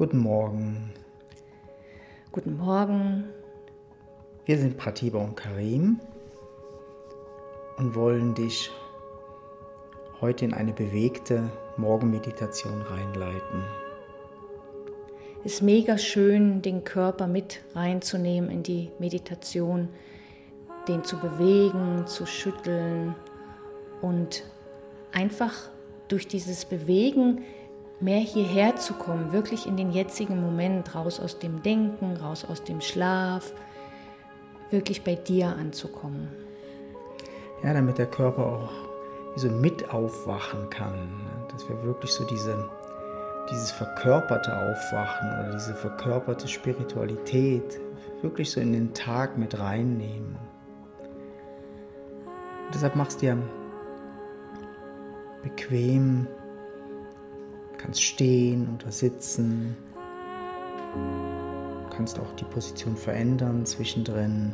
Guten Morgen. Guten Morgen. Wir sind Pratiba und Karim und wollen dich heute in eine bewegte Morgenmeditation reinleiten. Ist mega schön, den Körper mit reinzunehmen in die Meditation, den zu bewegen, zu schütteln und einfach durch dieses Bewegen mehr hierher zu kommen, wirklich in den jetzigen Moment, raus aus dem Denken, raus aus dem Schlaf, wirklich bei dir anzukommen. Ja, damit der Körper auch so mit aufwachen kann, ne? dass wir wirklich so diese, dieses verkörperte Aufwachen oder diese verkörperte Spiritualität wirklich so in den Tag mit reinnehmen. Und deshalb machst du dir bequem, kannst stehen oder sitzen, kannst auch die Position verändern zwischendrin.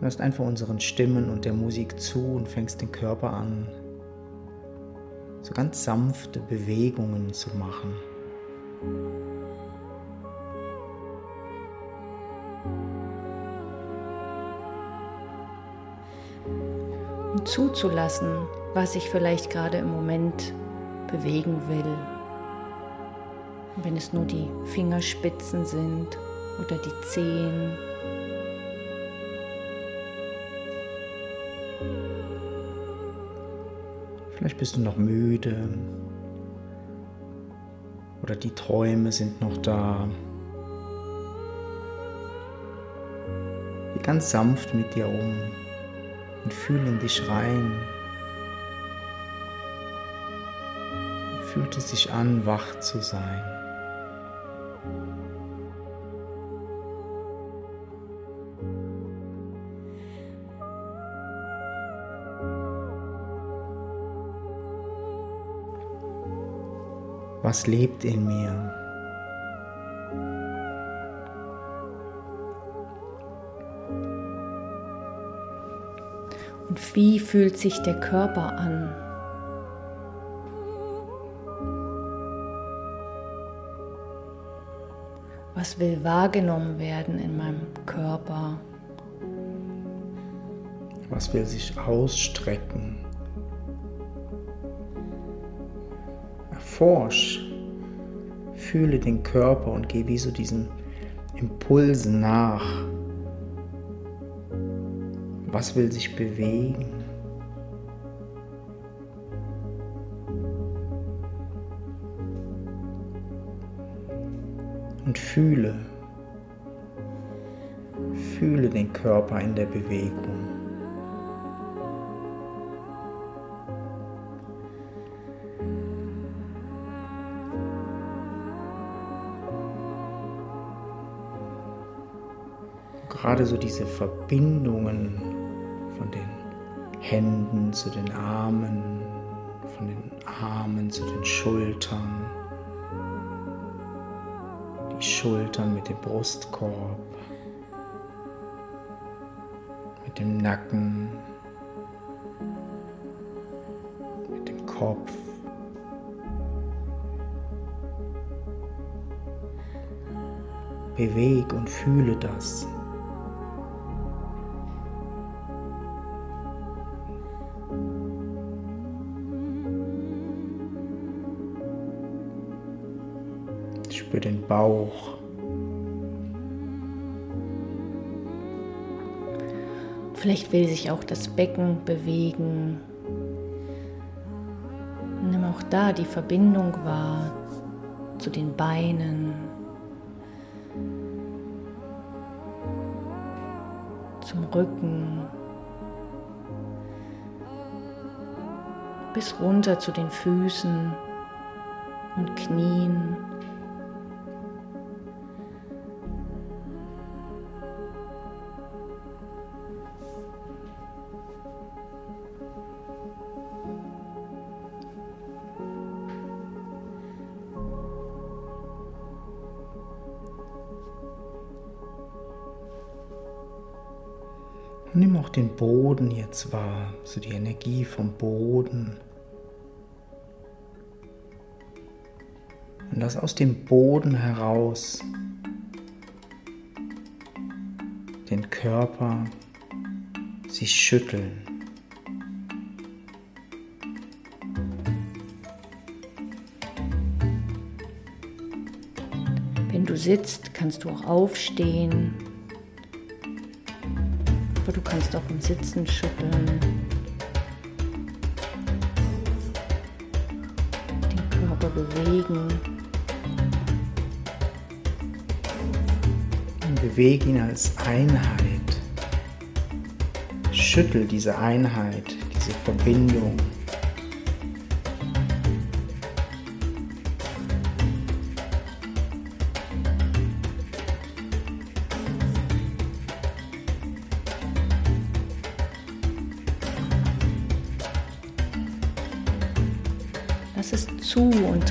Hörst einfach unseren Stimmen und der Musik zu und fängst den Körper an, so ganz sanfte Bewegungen zu machen. Und zuzulassen, was ich vielleicht gerade im Moment bewegen will. Wenn es nur die Fingerspitzen sind oder die Zehen Vielleicht bist du noch müde oder die Träume sind noch da. Geh ganz sanft mit dir um und fühl in dich rein. Fühlt es sich an, wach zu sein. Was lebt in mir? Und wie fühlt sich der Körper an? Was will wahrgenommen werden in meinem Körper? Was will sich ausstrecken? Erforsch, fühle den Körper und geh wie so diesen Impulsen nach. Was will sich bewegen? Fühle, fühle den Körper in der Bewegung. gerade so diese Verbindungen von den Händen zu den Armen, von den Armen zu den Schultern, Schultern mit dem Brustkorb, mit dem Nacken, mit dem Kopf. Beweg und fühle das. Bauch. Vielleicht will sich auch das Becken bewegen. Nimm auch da die Verbindung wahr zu den Beinen, zum Rücken, bis runter zu den Füßen und Knien. Auch den Boden jetzt wahr, so die Energie vom Boden. Und lass aus dem Boden heraus den Körper sich schütteln. Wenn du sitzt, kannst du auch aufstehen. Aber du kannst auch im Sitzen schütteln. Den Körper bewegen. Und bewege ihn als Einheit. Schüttel diese Einheit, diese Verbindung.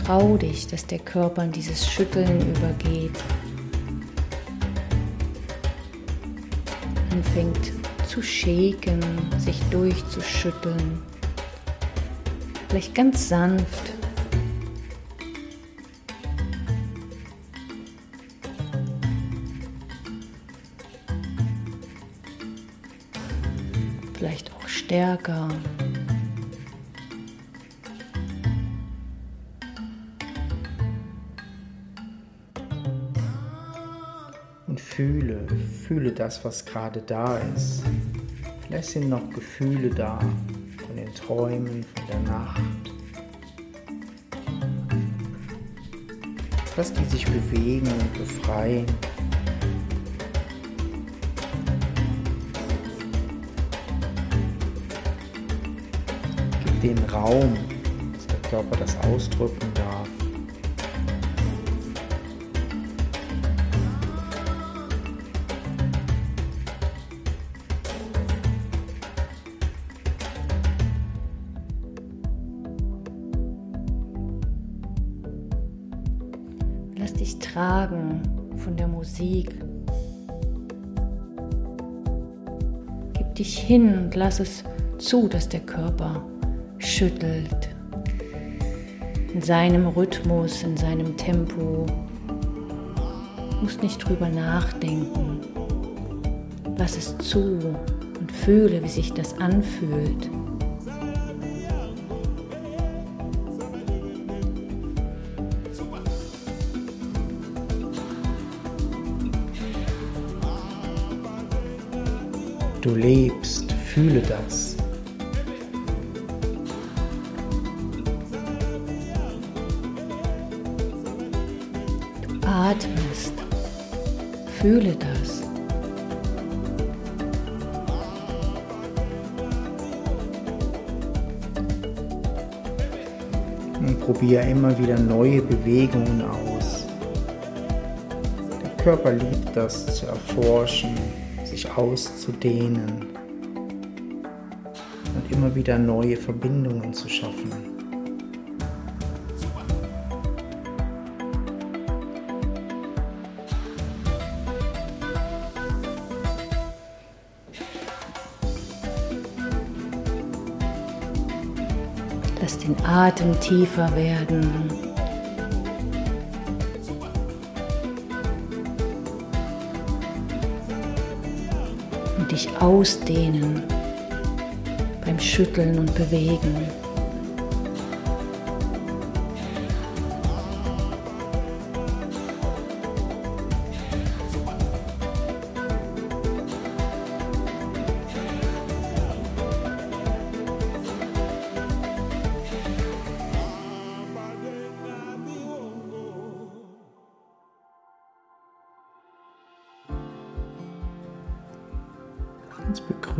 Trau dich, dass der Körper in dieses Schütteln übergeht. Anfängt zu shaken, sich durchzuschütteln. Vielleicht ganz sanft. Vielleicht auch stärker. Fühle, fühle das, was gerade da ist. Vielleicht sind noch Gefühle da von den Träumen, von der Nacht. Lass die sich bewegen und befreien. Gib den Raum, dass der Körper das ausdrücken darf. Hin und lass es zu, dass der Körper schüttelt. In seinem Rhythmus, in seinem Tempo. Du musst nicht drüber nachdenken. Lass es zu und fühle, wie sich das anfühlt. Du lebst, fühle das. Du atmest, fühle das. Und probiere immer wieder neue Bewegungen aus. Der Körper liebt das zu erforschen, sich auszudehnen und immer wieder neue Verbindungen zu schaffen. Lass den Atem tiefer werden. Dich ausdehnen beim Schütteln und Bewegen.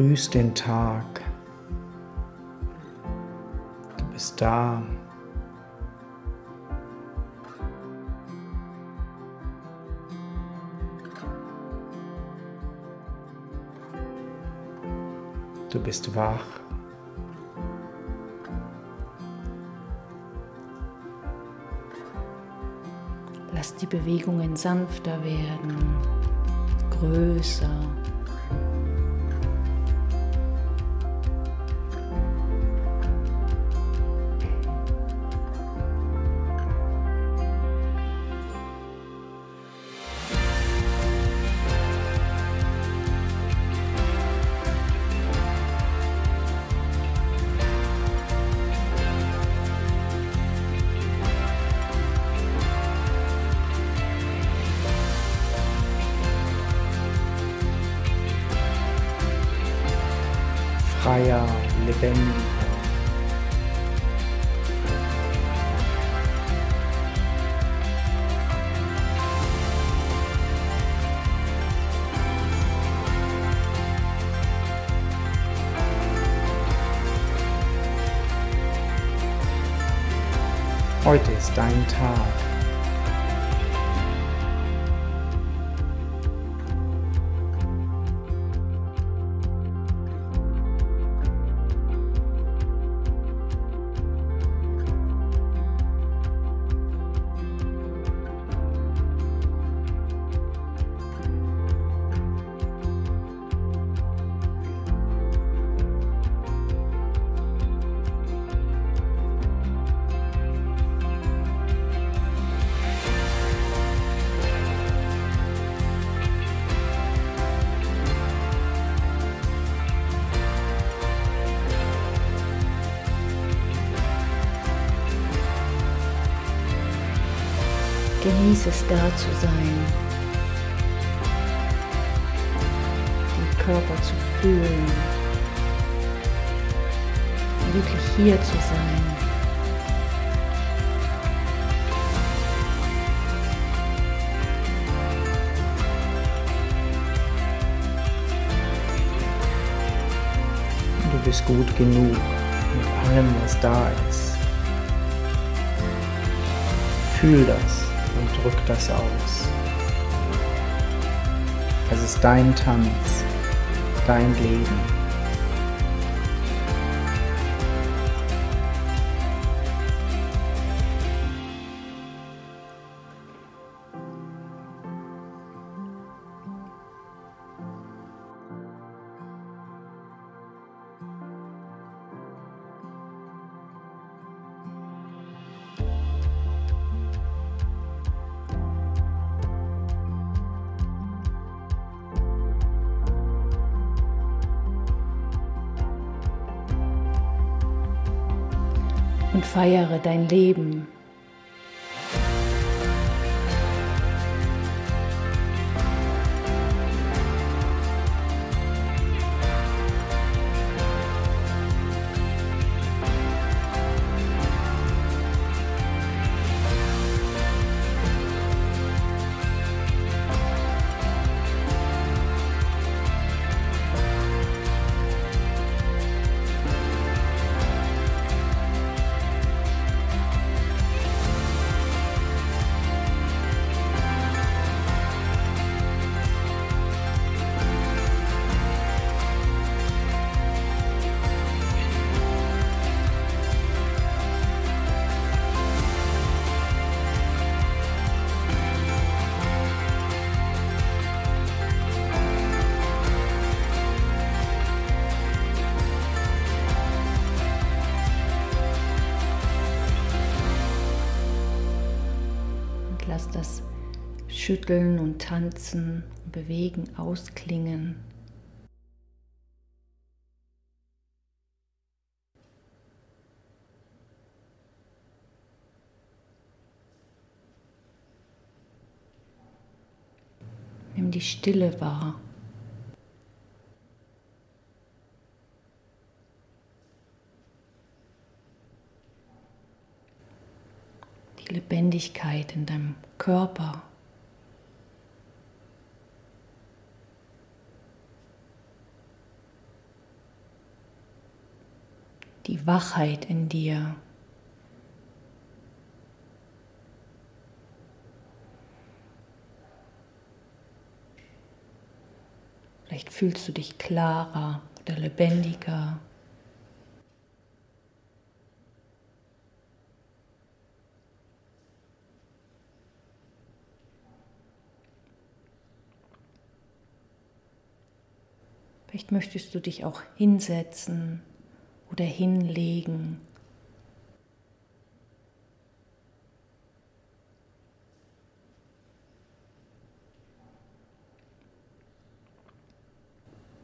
Jetzt begrüß den Tag. Du bist da. Du bist wach. Lass die Bewegungen sanfter werden, größer. Lebendiger. Heute ist dein Tag. Genieße es da zu sein, den Körper zu fühlen, wirklich hier zu sein. Du bist gut genug mit allem, was da ist. Fühl das drück das aus. Es ist dein Tanz, dein Leben. Und feiere dein Leben. Lass das Schütteln und Tanzen und Bewegen ausklingen. Nimm die Stille wahr. Die Lebendigkeit in deinem Körper. Die Wachheit in dir. Vielleicht fühlst du dich klarer oder lebendiger. Vielleicht möchtest du dich auch hinsetzen oder hinlegen.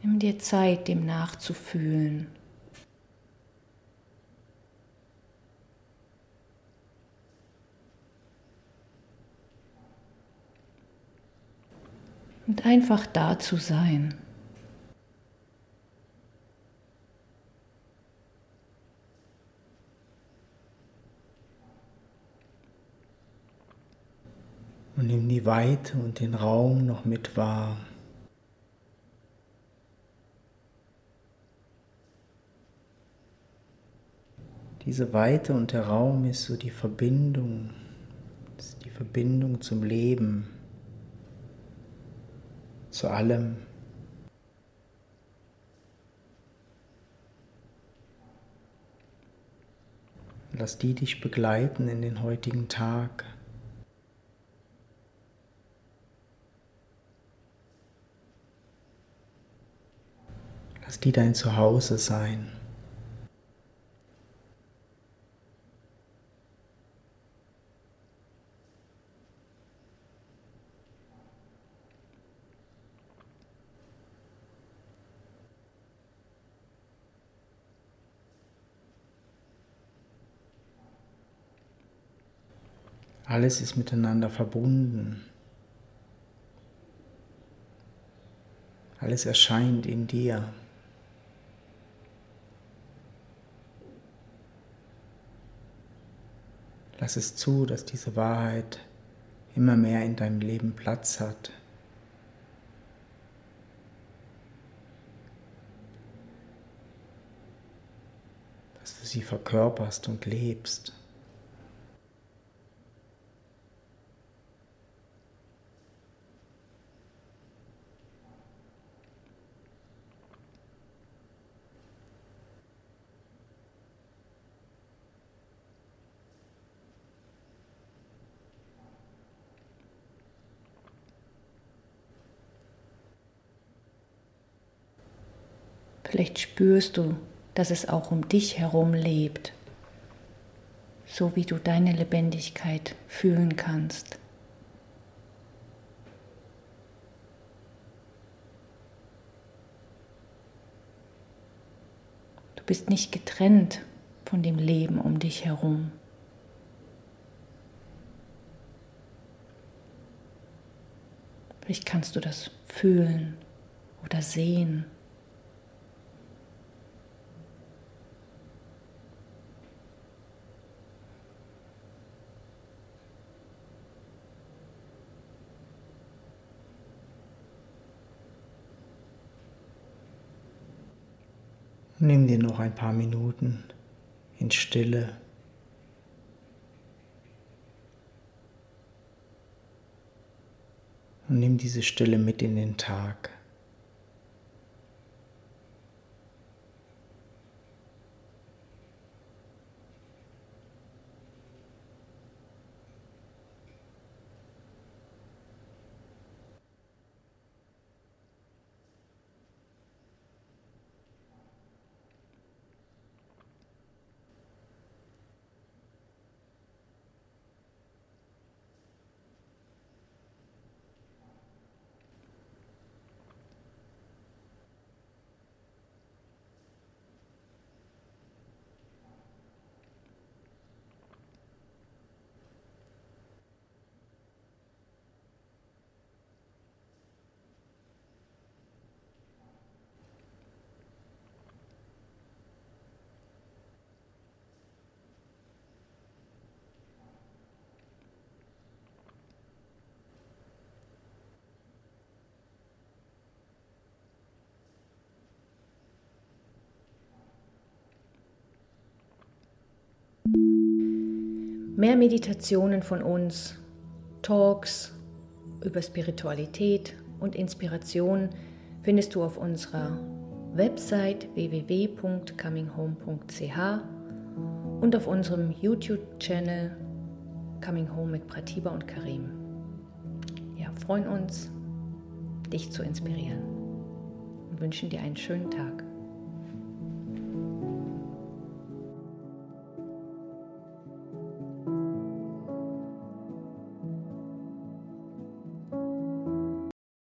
Nimm dir Zeit, dem nachzufühlen. Und einfach da zu sein. Und nimm Weite und den Raum noch mit wahr. Diese Weite und der Raum ist so die Verbindung, ist die Verbindung zum Leben, zu allem. Lass die dich begleiten in den heutigen Tag. Lass die dein Zuhause sein. Alles ist miteinander verbunden. Alles erscheint in dir. Lass es zu, dass diese Wahrheit immer mehr in deinem Leben Platz hat. Dass du sie verkörperst und lebst. Vielleicht spürst du, dass es auch um dich herum lebt, so wie du deine Lebendigkeit fühlen kannst. Du bist nicht getrennt von dem Leben um dich herum. Vielleicht kannst du das fühlen oder sehen. Nimm dir noch ein paar Minuten in Stille. Und nimm diese Stille mit in den Tag. Mehr Meditationen von uns, Talks über Spiritualität und Inspiration findest du auf unserer Website www.cominghome.ch und auf unserem YouTube-Channel Coming Home mit Pratiba und Karim. Ja, freuen uns, dich zu inspirieren und wünschen dir einen schönen Tag.